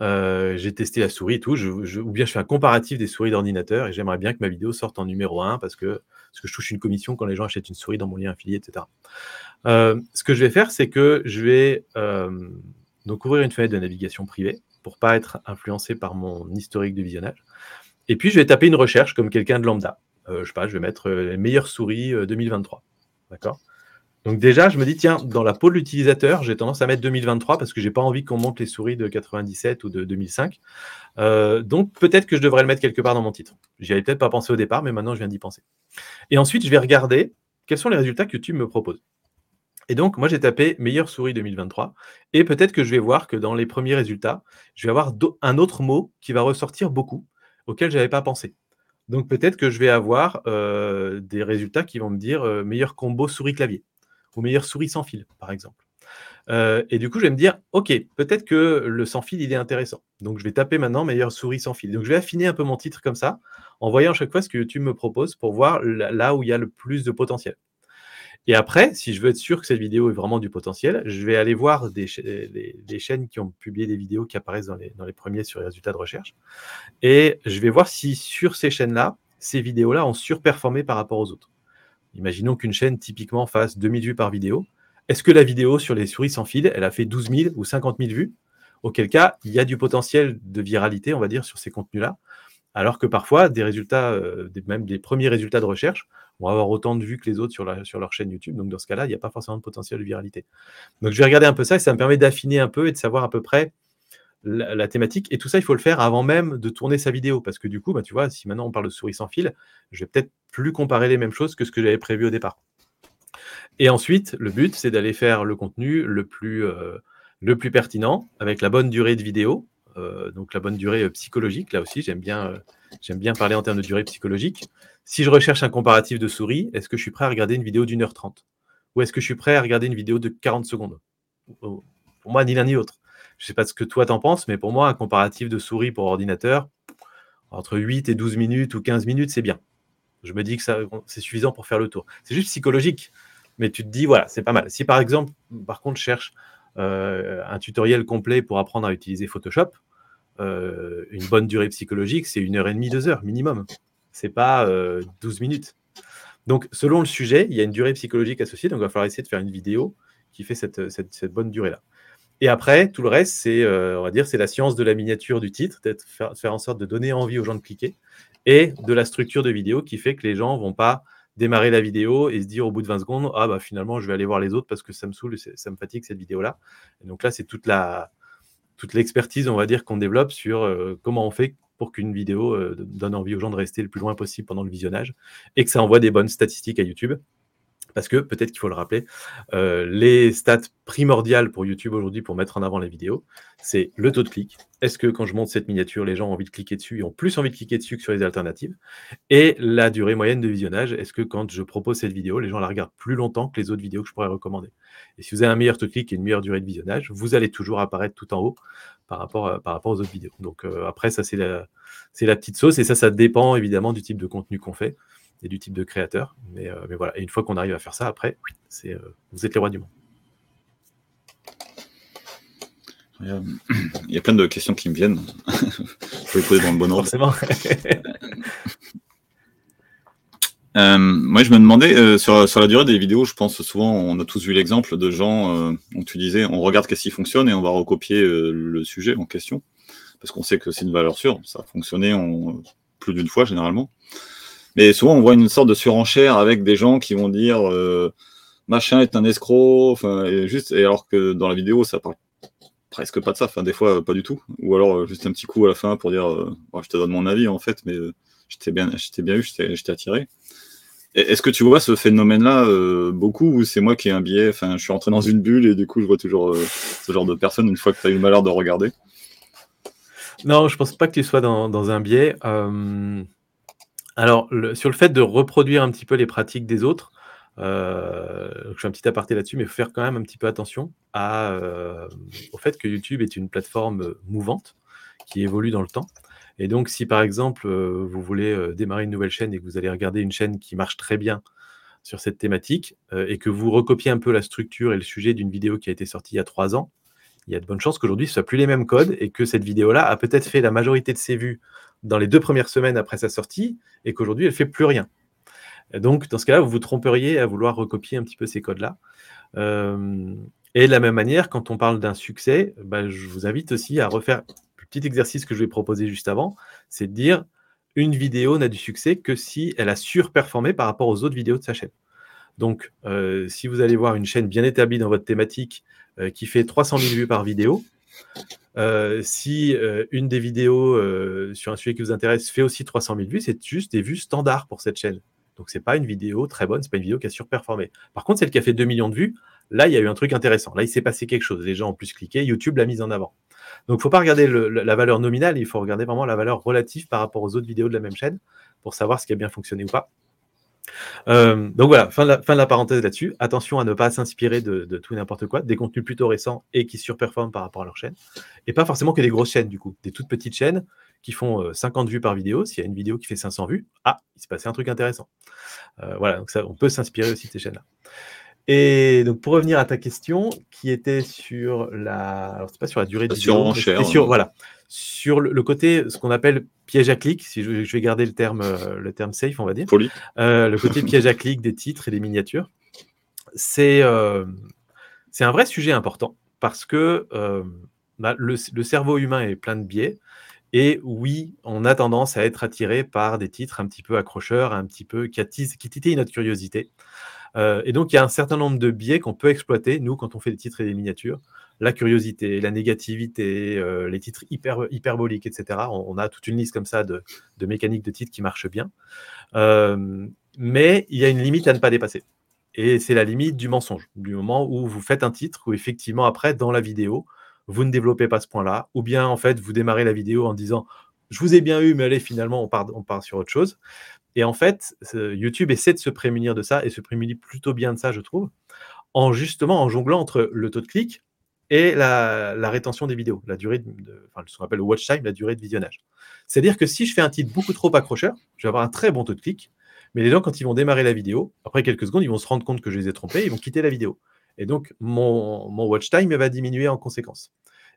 Euh, j'ai testé la souris et tout, ou bien je fais un comparatif des souris d'ordinateur et j'aimerais bien que ma vidéo sorte en numéro 1 parce que, parce que je touche une commission quand les gens achètent une souris dans mon lien affilié, etc. ce que je vais faire, c'est que je vais donc ouvrir une fenêtre de navigation privée pour pas être influencé par mon historique de visionnage. Et puis, je vais taper une recherche comme quelqu'un de lambda. Euh, je sais pas, je vais mettre euh, les meilleures souris 2023. Euh, D'accord? Donc, déjà, je me dis, tiens, dans la peau de l'utilisateur, j'ai tendance à mettre 2023 parce que j'ai pas envie qu'on monte les souris de 97 ou de 2005. donc, peut-être que je devrais le mettre quelque part dans mon titre. J'y avais peut-être pas pensé au départ, mais maintenant, je viens d'y penser. Et ensuite, je vais regarder quels sont les résultats que YouTube me propose. Et donc, moi, j'ai tapé meilleure souris 2023. Et peut-être que je vais voir que dans les premiers résultats, je vais avoir un autre mot qui va ressortir beaucoup auquel je n'avais pas pensé. Donc peut-être que je vais avoir euh, des résultats qui vont me dire euh, meilleur combo souris-clavier ou meilleure souris sans fil, par exemple. Euh, et du coup, je vais me dire, OK, peut-être que le sans fil, il est intéressant. Donc je vais taper maintenant meilleure souris sans fil. Donc je vais affiner un peu mon titre comme ça, en voyant chaque fois ce que YouTube me propose pour voir là où il y a le plus de potentiel. Et après, si je veux être sûr que cette vidéo est vraiment du potentiel, je vais aller voir des, chaînes qui ont publié des vidéos qui apparaissent dans les, dans les, premiers sur les résultats de recherche. Et je vais voir si sur ces chaînes-là, ces vidéos-là ont surperformé par rapport aux autres. Imaginons qu'une chaîne typiquement fasse 2000 vues par vidéo. Est-ce que la vidéo sur les souris sans fil, elle a fait 12 000 ou 50 000 vues? Auquel cas, il y a du potentiel de viralité, on va dire, sur ces contenus-là. Alors que parfois, des résultats, euh, même des premiers résultats de recherche, vont avoir autant de vues que les autres sur, leur chaîne YouTube. Donc dans ce cas-là, il n'y a pas forcément de potentiel de viralité. Donc je vais regarder un peu ça et ça me permet d'affiner un peu et de savoir à peu près la, thématique. Et tout ça, il faut le faire avant même de tourner sa vidéo. Parce que du coup, bah, tu vois, si maintenant on parle de souris sans fil, je vais peut-être plus comparer les mêmes choses que ce que j'avais prévu au départ. Et ensuite, le but, c'est d'aller faire le contenu le plus, euh, pertinent, avec la bonne durée de vidéo, donc la bonne durée euh, psychologique. Là aussi, j'aime bien, j'aime bien parler en termes de durée psychologique. Si je recherche un comparatif de souris, est-ce que je suis prêt à regarder une vidéo d'une heure trente? Ou est-ce que je suis prêt à regarder une vidéo de 40 secondes? Pour moi, ni l'un ni l'autre. Je ne sais pas ce que toi t'en penses, mais pour moi, un comparatif de souris pour ordinateur, entre 8 et 12 minutes ou 15 minutes, c'est bien. Je me dis que c'est suffisant pour faire le tour. C'est juste psychologique, mais tu te dis, voilà, c'est pas mal. Si par exemple, par contre, je cherche euh, un tutoriel complet pour apprendre à utiliser Photoshop, euh, une bonne durée psychologique, c'est une heure et demie, deux heures minimum c'est pas 12 euh, minutes. Donc, selon le sujet, il y a une durée psychologique associée. Donc, il va falloir essayer de faire une vidéo qui fait cette, bonne durée-là. Et après, tout le reste, c'est, euh, dire, c'est la science de la miniature du titre, faire, faire en sorte de donner envie aux gens de cliquer, et de la structure de vidéo qui fait que les gens vont pas démarrer la vidéo et se dire au bout de 20 secondes, ah bah finalement, je vais aller voir les autres parce que ça me saoule, ça me fatigue cette vidéo-là. Donc là, c'est toute la, toute l'expertise, on va dire, qu'on développe sur comment on fait pour qu'une vidéo donne envie aux gens de rester le plus loin possible pendant le visionnage et que ça envoie des bonnes statistiques à YouTube. Parce que, peut-être qu'il faut le rappeler, euh, les stats primordiales pour YouTube aujourd'hui pour mettre en avant les vidéos, c'est le taux de clic. Est-ce que quand je monte cette miniature, les gens ont envie de cliquer dessus et ont plus envie de cliquer dessus que sur les alternatives? Et la durée moyenne de visionnage. Est-ce que quand je propose cette vidéo, les gens la regardent plus longtemps que les autres vidéos que je pourrais recommander? Et si vous avez un meilleur taux de clic et une meilleure durée de visionnage, vous allez toujours apparaître tout en haut par rapport, aux autres vidéos. Donc euh, après, ça c'est la petite sauce et ça, ça dépend évidemment du type de contenu qu'on fait et du type de créateur. Mais, euh, mais voilà, et une fois qu'on arrive à faire ça, après, c'est, euh, vous êtes les rois du monde. Il y a plein de questions qui me viennent. (laughs) Je vais les poser dans le bon ordre. Forcément. (laughs) euh, moi, je me demandais, euh, sur, sur, la durée des vidéos, je pense souvent, on a tous vu l'exemple de gens euh, où tu disais, on regarde qu'est-ce qui fonctionne et on va recopier le sujet en question. Parce qu'on sait que c'est une valeur sûre. Ça a fonctionné en, plus d'une fois, généralement. Mais souvent, on voit une sorte de surenchère avec des gens qui vont dire euh, machin est un escroc, enfin, et juste, et alors que dans la vidéo, ça parle presque pas de ça, enfin, des fois, pas du tout. Ou alors, euh, juste un petit coup à la fin pour dire euh, je te donne mon avis, en fait, mais j'étais bien, bien eu, j'étais attiré. Est-ce que tu vois ce phénomène-là beaucoup ou c'est moi qui ai un biais? Enfin, je suis rentré dans une bulle et du coup, je vois toujours ce genre de personnes une fois que tu as eu le malheur de regarder. Non, je pense pas que tu sois dans, dans un biais. Alors, sur le fait de reproduire un petit peu les pratiques des autres, euh, je fais un petit aparté là-dessus, mais faut faire quand même un petit peu attention euh, au fait que YouTube est une plateforme mouvante qui évolue dans le temps. Et donc, si par exemple, euh, vous voulez démarrer une nouvelle chaîne et que vous allez regarder une chaîne qui marche très bien sur cette thématique et que vous recopiez un peu la structure et le sujet d'une vidéo qui a été sortie il y a trois ans, il y a de bonnes chances qu'aujourd'hui ce soit plus les mêmes codes et que cette vidéo-là a peut-être fait la majorité de ses vues dans les deux premières semaines après sa sortie et qu'aujourd'hui, elle fait plus rien. donc, dans ce cas-là, vous vous tromperiez à vouloir recopier un petit peu ces codes-là. Euh, et de la même manière, quand on parle d'un succès, bah, je vous invite aussi à refaire le petit exercice que je vais proposer juste avant, c'est de dire une vidéo n'a du succès que si elle a surperformé par rapport aux autres vidéos de sa chaîne. Donc, euh, si vous allez voir une chaîne bien établie dans votre thématique euh, qui fait 300 000 vues par vidéo, euh, si euh, une des vidéos euh, sur un sujet qui vous intéresse fait aussi 300 000 vues, c'est juste des vues standards pour cette chaîne. Donc c'est pas une vidéo très bonne, c'est pas une vidéo qui a surperformé. Par contre, celle qui a fait 2 millions de vues, là il y a eu un truc intéressant. Là il s'est passé quelque chose. Les gens ont plus cliqué, YouTube l'a mise en avant. Donc il ne faut pas regarder la valeur nominale, il faut regarder vraiment la valeur relative par rapport aux autres vidéos de la même chaîne pour savoir ce qui a bien fonctionné ou pas. Euh, donc voilà, fin de, la, fin de la parenthèse là-dessus. Attention à ne pas s'inspirer de, tout et n'importe quoi, des contenus plutôt récents et qui surperforment par rapport à leur chaîne. Et pas forcément que des grosses chaînes, du coup. Des toutes petites chaînes qui font 50 euh, vues par vidéo. S'il y a une vidéo qui fait 500 vues, ah, il s'est passé un truc intéressant. Euh, voilà, donc ça, on peut s'inspirer aussi de ces chaînes-là. Et donc pour revenir à ta question, qui était sur la, alors c'est pas sur la durée de vidéo, sur, voilà, sur le, côté, ce qu'on appelle piège à clic, si je, vais garder le terme, euh, le terme safe, on va dire. Euh, le côté (laughs) piège à clic des titres et des miniatures, c'est euh, un vrai sujet important parce que bah, le, cerveau humain est plein de biais. Et oui, on a tendance à être attiré par des titres un petit peu accrocheurs, un petit peu qui, attisent, qui titillent notre curiosité. Et donc, il y a un certain nombre de biais qu'on peut exploiter, nous, quand on fait des titres et des miniatures la curiosité, la négativité, euh, les titres hyper, hyperboliques, etc. On, a toute une liste comme ça de, mécaniques de titres qui marchent bien. Euh, mais il y a une limite à ne pas dépasser. Et c'est la limite du mensonge, du moment où vous faites un titre, où effectivement, après, dans la vidéo, vous ne développez pas ce point-là, ou bien, en fait, vous démarrez la vidéo en disant je vous ai bien eu, mais allez, finalement, on part, sur autre chose. Et en fait, YouTube essaie de se prémunir de ça et se prémunit plutôt bien de ça, je trouve, en justement en jonglant entre le taux de clic, et la, rétention des vidéos, la durée de, enfin, ce qu'on appelle le watch time, la durée de visionnage. C'est-à-dire que si je fais un titre beaucoup trop accrocheur, je vais avoir un très bon taux de clic, mais les gens, quand ils vont démarrer la vidéo, après quelques secondes, ils vont se rendre compte que je les ai trompés, ils vont quitter la vidéo. Et donc, mon, watch time va diminuer en conséquence.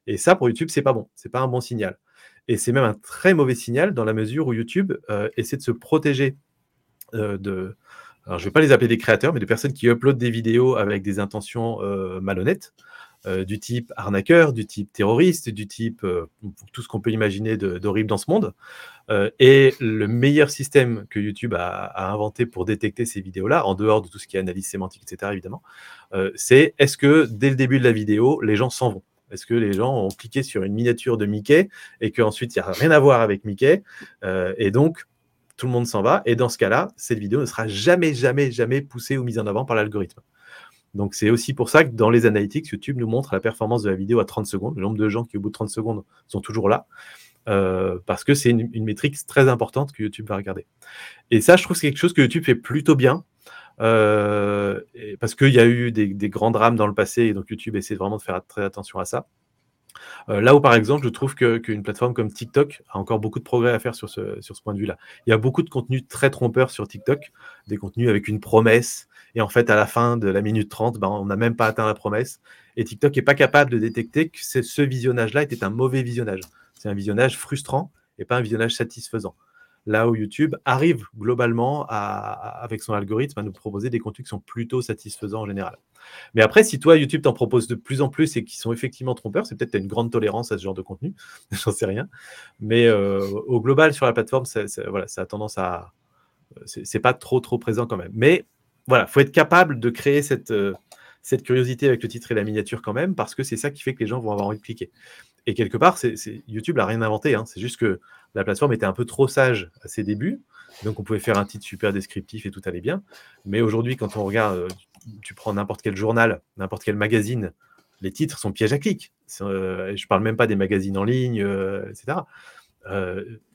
Et ça, pour YouTube, c'est pas bon, c'est pas un bon signal. Et c'est même un très mauvais signal dans la mesure où YouTube euh, essaie de se protéger euh, de. Alors, je ne vais pas les appeler des créateurs, mais des personnes qui uploadent des vidéos avec des intentions euh, malhonnêtes. Du type arnaqueur, du type terroriste, du type tout ce qu'on peut imaginer d'horrible dans ce monde. Et le meilleur système que YouTube a, inventé pour détecter ces vidéos-là, en dehors de tout ce qui est analyse sémantique, etc., évidemment, c'est est-ce que dès le début de la vidéo, les gens s'en vont? Est-ce que les gens ont cliqué sur une miniature de Mickey et qu'ensuite il n'y a rien à voir avec Mickey euh, Et donc, tout le monde s'en va. Et dans ce cas-là, cette vidéo ne sera jamais, jamais, jamais poussée ou mise en avant par l'algorithme. Donc, c'est aussi pour ça que dans les analytics, YouTube nous montre la performance de la vidéo à 30 secondes, le nombre de gens qui, au bout de 30 secondes, sont toujours là. Euh, parce que c'est une, métrique très importante que YouTube va regarder. Et ça, je trouve que c'est quelque chose que YouTube fait plutôt bien. Euh, parce qu'il y a eu des, grands drames dans le passé, et donc YouTube essaie vraiment de faire très attention à ça. Euh, là où, par exemple, je trouve qu'une plateforme comme TikTok a encore beaucoup de progrès à faire sur ce, point de vue-là. Il y a beaucoup de contenus très trompeurs sur TikTok, des contenus avec une promesse, et en fait, à la fin de la minute 30, ben, on n'a même pas atteint la promesse. Et TikTok n'est pas capable de détecter que ce visionnage-là était un mauvais visionnage. C'est un visionnage frustrant et pas un visionnage satisfaisant. Là où YouTube arrive globalement avec son algorithme à nous proposer des contenus qui sont plutôt satisfaisants en général. Mais après, si toi, YouTube t'en propose de plus en plus et qui sont effectivement trompeurs, c'est peut-être que tu as une grande tolérance à ce genre de contenu, (laughs) j'en sais rien. Mais euh, au global, sur la plateforme, ça, voilà, ça a tendance à. C'est pas trop, trop présent quand même. Mais voilà, il faut être capable de créer cette, euh, cette curiosité avec le titre et la miniature quand même, parce que c'est ça qui fait que les gens vont avoir envie de cliquer. Et quelque part, YouTube n'a rien inventé. Hein. C'est juste que la plateforme était un peu trop sage à ses débuts. Donc, on pouvait faire un titre super descriptif et tout allait bien. Mais aujourd'hui, quand on regarde, euh, tu prends n'importe quel journal, n'importe quel magazine, les titres sont pièges à clics. Euh, je ne parle même pas des magazines en ligne, euh, etc.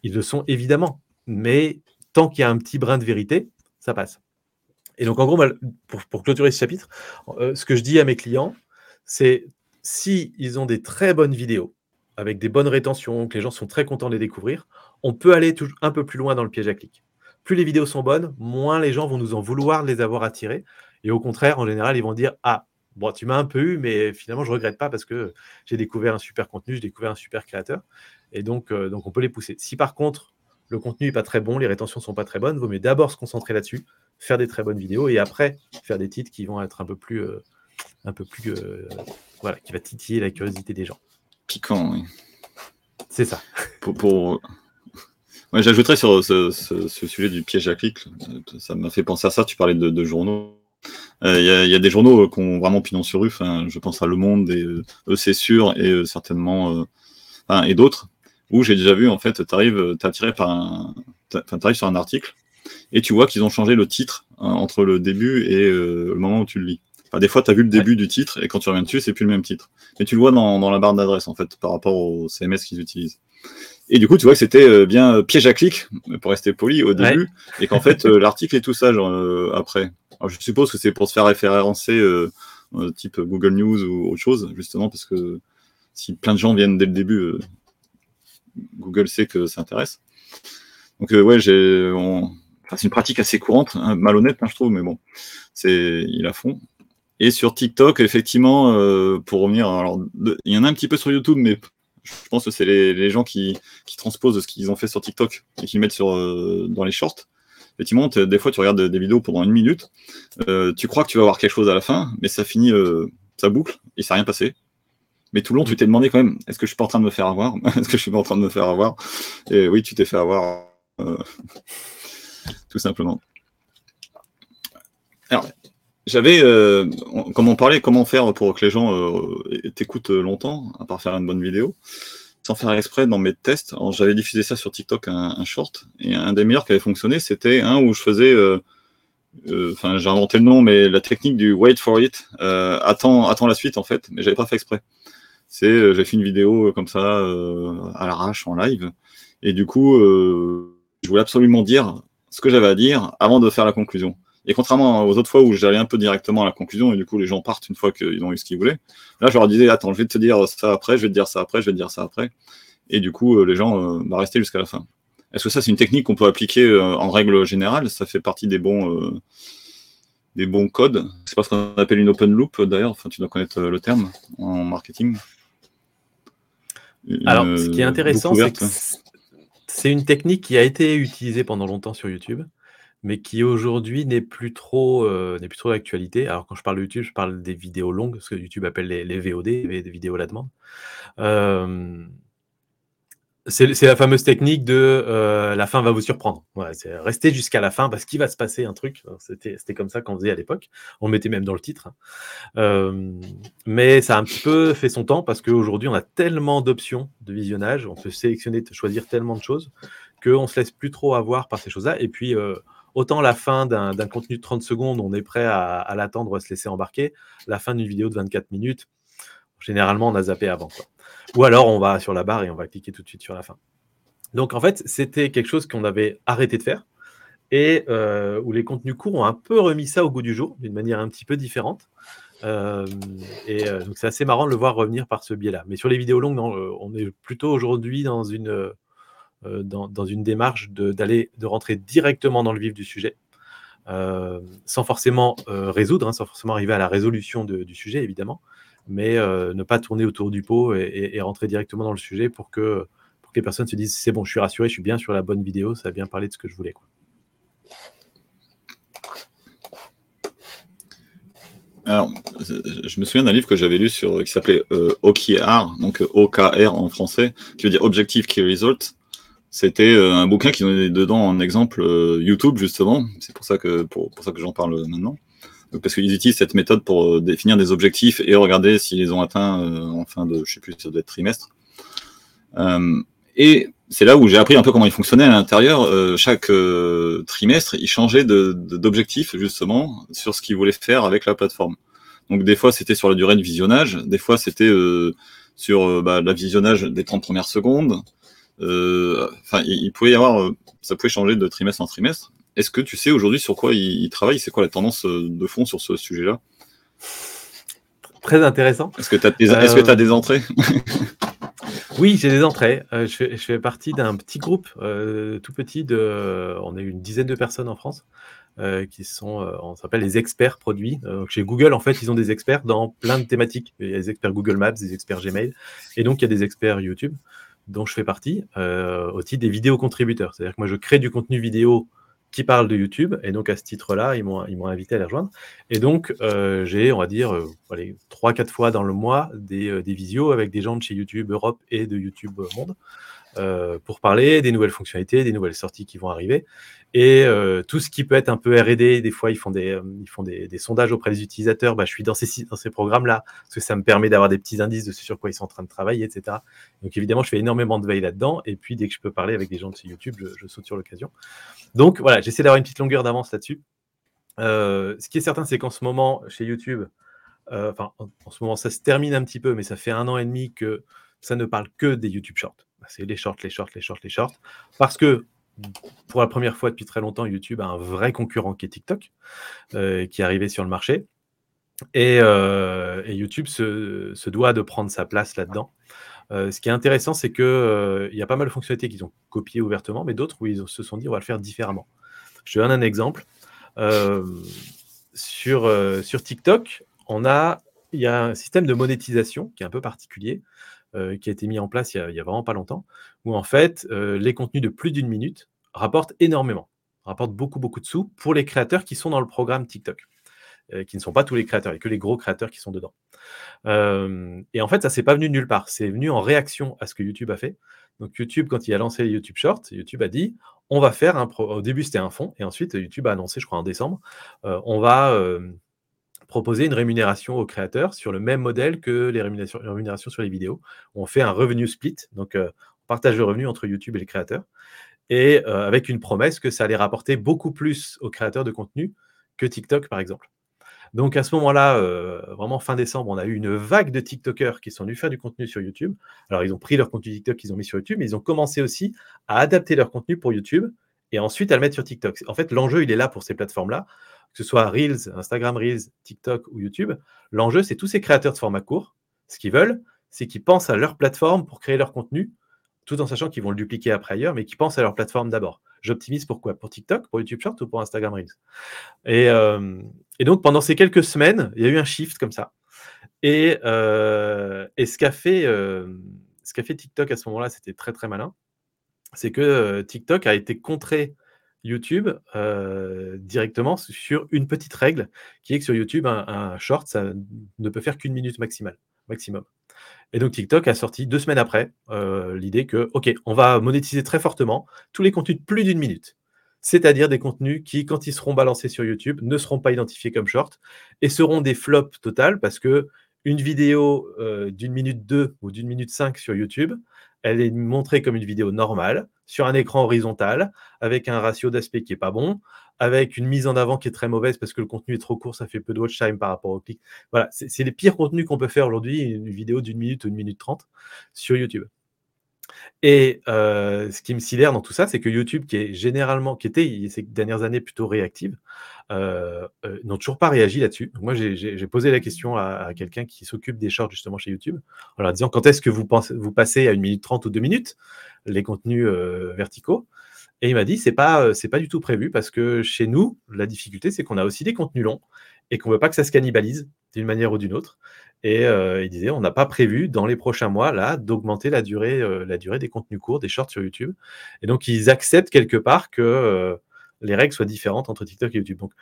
ils le sont évidemment. Mais tant qu'il y a un petit brin de vérité, ça passe. Et donc, en gros, pour, pour clôturer ce chapitre, ce que je dis à mes clients, c'est si ont des très bonnes vidéos, avec des bonnes rétentions, que les gens sont très contents de les découvrir, on peut aller un peu plus loin dans le piège à clic. Plus les vidéos sont bonnes, moins les gens vont nous en vouloir de les avoir attirées. Et au contraire, en général, ils vont dire Ah, bon, tu m'as un peu eu, mais finalement, je ne regrette pas parce que j'ai découvert un super contenu, j'ai découvert un super créateur. Et donc, euh, donc, on peut les pousser. Si par contre, le contenu n'est pas très bon, les rétentions ne sont pas très bonnes, il vaut mieux d'abord se concentrer là-dessus, faire des très bonnes vidéos et après faire des titres qui vont être un peu plus, euh, un peu plus euh, voilà, qui va titiller la curiosité des gens. Piquant, oui. C'est ça. Pour, J'ajouterais sur ce, sujet du piège à clic, ça m'a fait penser à ça, tu parlais de, journaux. Euh, il y, a des journaux qui ont vraiment pignon sur rue, je pense à Le Monde, et eux c'est sûr, et euh, certainement, euh, et d'autres, où j'ai déjà vu, en fait, tu arrives, es attiré par un, arrives sur un article, et tu vois qu'ils ont changé le titre hein, entre le début et le moment où tu le lis des fois, tu as vu le début du titre et quand tu reviens dessus, c'est plus le même titre. Mais tu le vois dans, la barre d'adresse, en fait, par rapport au CMS qu'ils utilisent. Et du coup, tu vois que c'était euh, bien euh, piège à clic, pour rester poli au début, et qu'en fait, (laughs) euh, l'article est tout ça après. Alors, je suppose que c'est pour se faire référencer type Google News ou autre chose, justement, parce que si plein de gens viennent dès le début, Google sait que ça intéresse. Donc, ouais, j'ai. c'est une pratique assez courante, hein, malhonnête, hein, je trouve, mais bon, c'est il a fond. Et sur TikTok, effectivement, euh, pour revenir, alors il y en a un petit peu sur YouTube, mais je pense que c'est les, gens qui, transposent ce qu'ils ont fait sur TikTok et qui mettent sur, euh, dans les shorts. Effectivement, des fois, tu regardes des vidéos pendant une minute, euh, tu crois que tu vas voir quelque chose à la fin, mais ça finit, ça boucle, et ça n'a rien passé. Mais tout le long, tu t'es demandé quand même, est-ce que je suis pas en train de me faire avoir? (laughs) Est-ce que je suis pas en train de me faire avoir? Et oui, tu t'es fait avoir, (laughs) tout simplement. Alors, j'avais, euh, comme on parlait, comment faire pour que les gens euh, t'écoutent longtemps, à part faire une bonne vidéo, sans faire exprès dans mes tests. J'avais diffusé ça sur TikTok, un, short, et un des meilleurs qui avait fonctionné, c'était un où je faisais, euh, enfin j'ai inventé le nom, mais la technique du wait for it, attends, attends la suite en fait, mais j'avais pas fait exprès. C'est, j'ai fait une vidéo comme ça à l'arrache en live, et du coup, je voulais absolument dire ce que j'avais à dire avant de faire la conclusion. Et contrairement aux autres fois où j'allais un peu directement à la conclusion et du coup les gens partent une fois qu'ils ont eu ce qu'ils voulaient, là je leur disais attends, je vais te dire ça après, je vais te dire ça après, je vais te dire ça après. Et du coup, euh, les gens euh, bah, restaient jusqu'à la fin. Est-ce que ça, c'est une technique qu'on peut appliquer euh, en règle générale? Ça fait partie des bons, des bons codes. C'est pas ce qu'on appelle une open loop d'ailleurs. Enfin, tu dois connaître le terme en marketing. Alors, ce qui est intéressant, c'est que c'est une technique qui a été utilisée pendant longtemps sur YouTube mais qui aujourd'hui n'est plus trop, euh, n'est plus trop d'actualité. Alors quand je parle de YouTube, je parle des vidéos longues, ce que YouTube appelle les, VOD, les vidéos à la demande. c'est la fameuse technique de euh, la fin va vous surprendre. Ouais, c'est rester jusqu'à la fin parce qu'il va se passer un truc. C'était comme ça qu'on faisait à l'époque. On mettait même dans le titre. Hein. Euh, mais ça a un petit peu fait son temps parce qu'aujourd'hui, on a tellement d'options de visionnage. On peut sélectionner, choisir tellement de choses qu'on se laisse plus trop avoir par ces choses-là. Et puis, euh, autant la fin d'un contenu de 30 secondes, on est prêt à, l'attendre, à se laisser embarquer. La fin d'une vidéo de 24 minutes, généralement, on a zappé avant. Ou alors on va sur la barre et on va cliquer tout de suite sur la fin. Donc en fait, c'était quelque chose qu'on avait arrêté de faire et euh, où les contenus courts ont un peu remis ça au goût du jour d'une manière un petit peu différente. Euh, et euh, donc c'est assez marrant de le voir revenir par ce biais-là. Mais sur les vidéos longues, on est plutôt aujourd'hui dans une, dans, une démarche d'aller de, rentrer directement dans le vif du sujet. sans forcément résoudre, hein, sans forcément arriver à la résolution du sujet, évidemment, mais euh, ne pas tourner autour du pot et, rentrer directement dans le sujet pour que, pour que les personnes se disent c'est bon, je suis rassuré, je suis bien sur la bonne vidéo, ça a bien parlé de ce que je voulais. Quoi. Alors, je me souviens d'un livre que j'avais lu sur, qui s'appelait euh, OKR, donc OKR en français, qui veut dire Objective Key Result. C'était euh, un bouquin qui donnait dedans un exemple euh, YouTube, justement. C'est pour ça que, pour, pour ça que j'en parle maintenant parce qu'ils utilisent cette méthode pour euh, définir des objectifs et regarder s'ils les ont atteints euh, en fin de, je sais plus, ça trimestre. Euh, et c'est là où j'ai appris un peu comment il fonctionnait à l'intérieur. chaque trimestre, il changeait d'objectif justement sur ce qu'il voulait faire avec la plateforme. Donc des fois c'était sur la durée de visionnage, des fois c'était sur bah, la visionnage des 30 premières secondes. Enfin, il, il, pouvait y avoir, ça pouvait changer de trimestre en trimestre. Est-ce que tu sais aujourd'hui sur quoi il, travaille? C'est quoi la tendance euh, de fond sur ce sujet-là? Très intéressant. Est-ce que tu as, des entrées? (laughs) Oui, j'ai des entrées. Euh, je, fais, partie d'un petit groupe, euh, tout petit, de, on est une dizaine de personnes en France, qui sont, on s'appelle les experts produits. chez Google, en fait, ils ont des experts dans plein de thématiques. Il y a des experts Google Maps, des experts Gmail, et donc il y a des experts YouTube, dont je fais partie, au titre des vidéos contributeurs. C'est-à-dire que moi, je crée du contenu vidéo qui parlent de YouTube. Et donc, à ce titre-là, ils m'ont invité à les rejoindre. Et donc, euh, j'ai, on va dire, euh, trois, 3-4 fois dans le mois des, euh, des visios avec des gens de chez YouTube Europe et de YouTube Monde. Euh, pour parler des nouvelles fonctionnalités, des nouvelles sorties qui vont arriver. Et euh, tout ce qui peut être un peu RD, des fois ils font des, euh, sondages auprès des utilisateurs, bah, je suis dans ces, dans ces programmes-là, parce que ça me permet d'avoir des petits indices de ce sur quoi ils sont en train de travailler, etc. Donc évidemment, je fais énormément de veille là-dedans, et puis dès que je peux parler avec des gens de chez YouTube, je, saute sur l'occasion. Donc voilà, j'essaie d'avoir une petite longueur d'avance là-dessus. ce qui est certain, c'est qu'en ce moment, chez YouTube, enfin, en, ce moment, ça se termine un petit peu, mais ça fait un an et demi que ça ne parle que des YouTube Shorts. C'est les shorts, les shorts, les shorts, les shorts. Parce que pour la première fois depuis très longtemps, YouTube a un vrai concurrent qui est TikTok, euh, qui est arrivé sur le marché. Et, euh, YouTube se, doit de prendre sa place là-dedans. Euh, ce qui est intéressant, c'est qu'il y a pas mal de fonctionnalités qu'ils ont copiées ouvertement, mais d'autres où ils se sont dit on va le faire différemment. Je te donne un exemple. sur, sur TikTok, on a, il y a un système de monétisation qui est un peu particulier. Euh, qui a été mis en place il y a, vraiment pas longtemps, où en fait, euh, les contenus de plus d'une minute rapportent énormément, rapportent beaucoup, beaucoup de sous pour les créateurs qui sont dans le programme TikTok, euh, qui ne sont pas tous les créateurs, il n'y a que les gros créateurs qui sont dedans. et en fait, ça s'est pas venu de nulle part, c'est venu en réaction à ce que YouTube a fait. Donc YouTube, quand il a lancé YouTube Shorts, YouTube a dit, on va faire un... Au début, c'était un fond, et ensuite, YouTube a annoncé, je crois en décembre, on va proposer une rémunération aux créateurs sur le même modèle que les rémunérations, sur les vidéos. On fait un revenu split, donc euh, on partage le revenu entre YouTube et les créateurs, et euh, avec une promesse que ça allait rapporter beaucoup plus aux créateurs de contenu que TikTok, par exemple. Donc à ce moment-là, euh, vraiment fin décembre, on a eu une vague de TikTokers qui sont venus faire du contenu sur YouTube. Alors ils ont pris leur contenu TikTok qu'ils ont mis sur YouTube, mais ils ont commencé aussi à adapter leur contenu pour YouTube et ensuite à le mettre sur TikTok. En fait, l'enjeu, il est là pour ces plateformes-là que ce soit Reels, Instagram Reels, TikTok ou YouTube, l'enjeu, c'est tous ces créateurs de format court. Ce qu'ils veulent, c'est qu'ils pensent à leur plateforme pour créer leur contenu, tout en sachant qu'ils vont le dupliquer après ailleurs, mais qu'ils pensent à leur plateforme d'abord. J'optimise pour quoi? Pour TikTok, pour YouTube Short ou pour Instagram Reels? Euh, et, donc, pendant ces quelques semaines, il y a eu un shift comme ça. Et, euh, ce qu'a euh, fait, TikTok à ce moment-là, c'était très très malin. C'est que TikTok a été contré YouTube euh, directement sur une petite règle qui est que sur YouTube, un, short, ça ne peut faire qu'une minute maximale, maximum. Et donc TikTok a sorti deux semaines après l'idée que, OK, on va monétiser très fortement tous les contenus de plus d'une minute. C'est-à-dire des contenus qui, quand ils seront balancés sur YouTube, ne seront pas identifiés comme short et seront des flops total parce que une vidéo d'une minute 2 ou d'une minute 5 sur YouTube, elle est montrée comme une vidéo normale, sur un écran horizontal, avec un ratio d'aspect qui n'est pas bon, avec une mise en avant qui est très mauvaise parce que le contenu est trop court, ça fait peu de watch time par rapport au clic. Voilà, c'est les pires contenus qu'on peut faire aujourd'hui, une vidéo d'une minute ou une minute trente sur YouTube. Et euh, ce qui me sidère dans tout ça, c'est que YouTube, qui est généralement, qui était ces dernières années plutôt réactive, euh, euh, n'ont toujours pas réagi là-dessus. Moi, j'ai posé la question à, quelqu'un qui s'occupe des shorts justement chez YouTube, en leur disant quand est-ce que vous, pensez, vous passez à une minute trente ou deux minutes les contenus verticaux? Et il m'a dit c'est pas c'est pas du tout prévu parce que chez nous, la difficulté, c'est qu'on a aussi des contenus longs et qu'on veut pas que ça se cannibalise d'une manière ou d'une autre. Et il disait, on n'a pas prévu dans les prochains mois là d'augmenter la durée, la durée des contenus courts, des shorts sur YouTube. Et donc ils acceptent quelque part que les règles soient différentes entre TikTok et YouTube. Donc,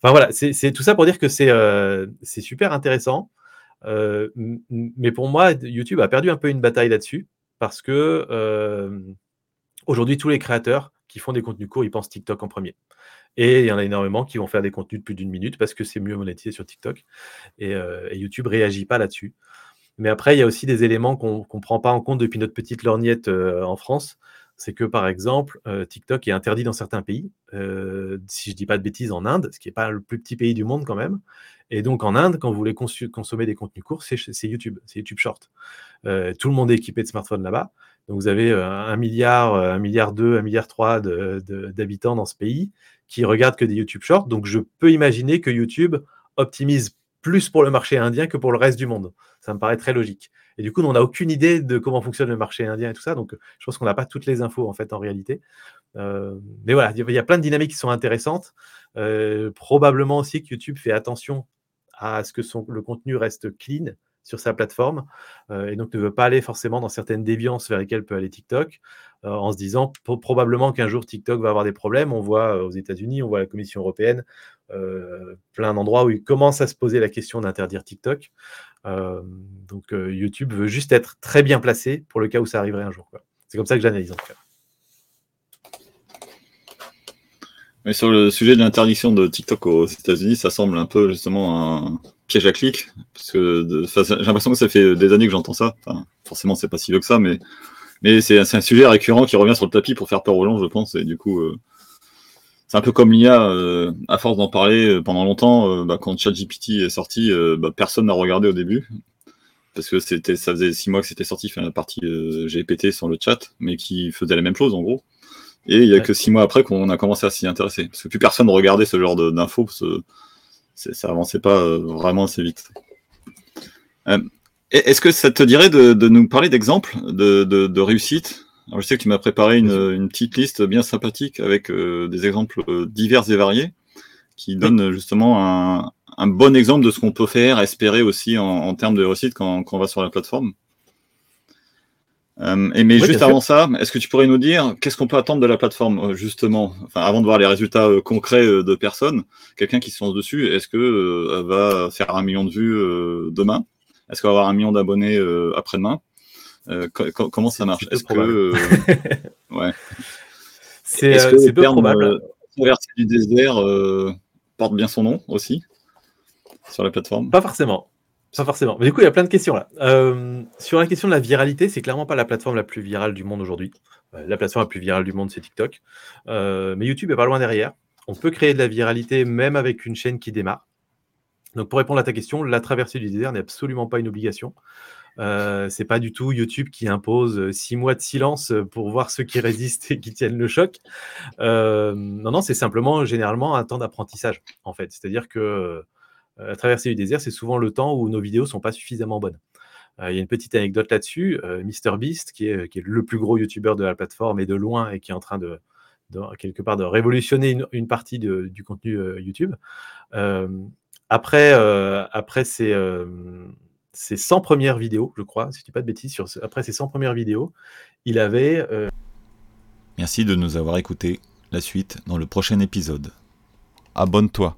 enfin voilà, c'est tout ça pour dire que c'est super intéressant. mais pour moi, YouTube a perdu un peu une bataille là-dessus parce que aujourd'hui tous les créateurs qui font des contenus courts, ils pensent TikTok en premier. Et il y en a énormément qui vont faire des contenus de plus d'une minute parce que c'est mieux monétisé sur TikTok. Et, euh, YouTube réagit pas là-dessus. Mais après, il y a aussi des éléments qu'on ne prend pas en compte depuis notre petite lorgnette euh, en France. C'est que, par exemple, euh, TikTok est interdit dans certains pays. Si je ne dis pas de bêtises, en Inde, ce qui n'est pas le plus petit pays du monde quand même. Et donc, en Inde, quand vous voulez consommer des contenus courts, c'est YouTube, c'est YouTube Short. tout le monde est équipé de smartphones là-bas. Donc, vous avez un milliard, un milliard 2, un milliard 3 d'habitants dans ce pays qui regardent que des YouTube Shorts. Donc, je peux imaginer que YouTube optimise plus pour le marché indien que pour le reste du monde. Ça me paraît très logique. Et du coup, on n'a aucune idée de comment fonctionne le marché indien et tout ça. Donc, je pense qu'on n'a pas toutes les infos en fait en réalité. Euh, mais voilà, il y a plein de dynamiques qui sont intéressantes. Euh, probablement aussi que YouTube fait attention à ce que le contenu reste clean sur sa plateforme euh, et donc ne veut pas aller forcément dans certaines déviances vers lesquelles peut aller TikTok euh, en se disant probablement qu'un jour TikTok va avoir des problèmes. On voit euh, aux États-Unis, on voit la Commission européenne, plein d'endroits où ils commencent à se poser la question d'interdire TikTok. donc YouTube veut juste être très bien placé pour le cas où ça arriverait un jour. C'est comme ça que j'analyse en tout. Mais sur le sujet de l'interdiction de TikTok aux États-Unis, ça semble un peu justement un piège à clic. Parce que j'ai l'impression que ça fait des années que j'entends ça. Enfin, forcément, c'est pas si vieux que ça, mais, mais c'est un sujet récurrent qui revient sur le tapis pour faire peur aux gens, je pense. Et du coup, euh, c'est un peu comme l'IA, euh, à force d'en parler euh, pendant longtemps, bah, quand ChatGPT est sorti, bah, personne n'a regardé au début. Parce que ça faisait six mois que c'était sorti, la partie GPT sur le chat, mais qui faisait la même chose en gros. Et il n'y a que six mois après qu'on a commencé à s'y intéresser. Parce que plus personne ne regardait ce genre d'infos, ça avançait pas euh, vraiment assez vite. Euh, est-ce que ça te dirait de, nous parler d'exemples de, réussite? Je sais que tu m'as préparé une, petite liste bien sympathique avec euh, des exemples divers et variés qui donnent justement un, bon exemple de ce qu'on peut faire, espérer aussi en, termes de réussite quand, quand, on va sur la plateforme. Euh, et mais juste avant ça, est-ce que tu pourrais nous dire qu'est-ce qu'on peut attendre de la plateforme euh, justement, enfin, avant de voir les résultats euh, concrets de personnes, quelqu'un qui se lance dessus, est-ce que va faire un million de vues demain? Est-ce qu'on va avoir un million d'abonnés après-demain? Comment ça marche? Est-ce que (laughs) ouais. C'est peu probable. Traverser du désert porte bien son nom aussi sur la plateforme? Pas forcément. Pas forcément. Mais du coup, il y a plein de questions là. Euh, sur la question de la viralité, c'est clairement pas la plateforme la plus virale du monde aujourd'hui. Euh, la plateforme la plus virale du monde, c'est TikTok. Euh, mais YouTube est pas loin derrière. On peut créer de la viralité même avec une chaîne qui démarre. Donc, pour répondre à ta question, la traversée du désert n'est absolument pas une obligation. Euh, c'est pas du tout YouTube qui impose six mois de silence pour voir ceux qui résistent et qui tiennent le choc. non, non, c'est simplement généralement un temps d'apprentissage en fait. C'est-à-dire que la traversée du désert, c'est souvent le temps où nos vidéos sont pas suffisamment bonnes. Euh, il y a une petite anecdote là-dessus. Euh, MrBeast, qui est, qui est, le plus gros YouTuber de la plateforme et de loin, et qui est en train de, quelque part de révolutionner une, partie du contenu euh, YouTube. après, après ses, 100 premières vidéos, je crois, si je dis pas de bêtises, après ses 100 premières vidéos, il avait. Merci de nous avoir écoutés. La suite dans le prochain épisode. Abonne-toi.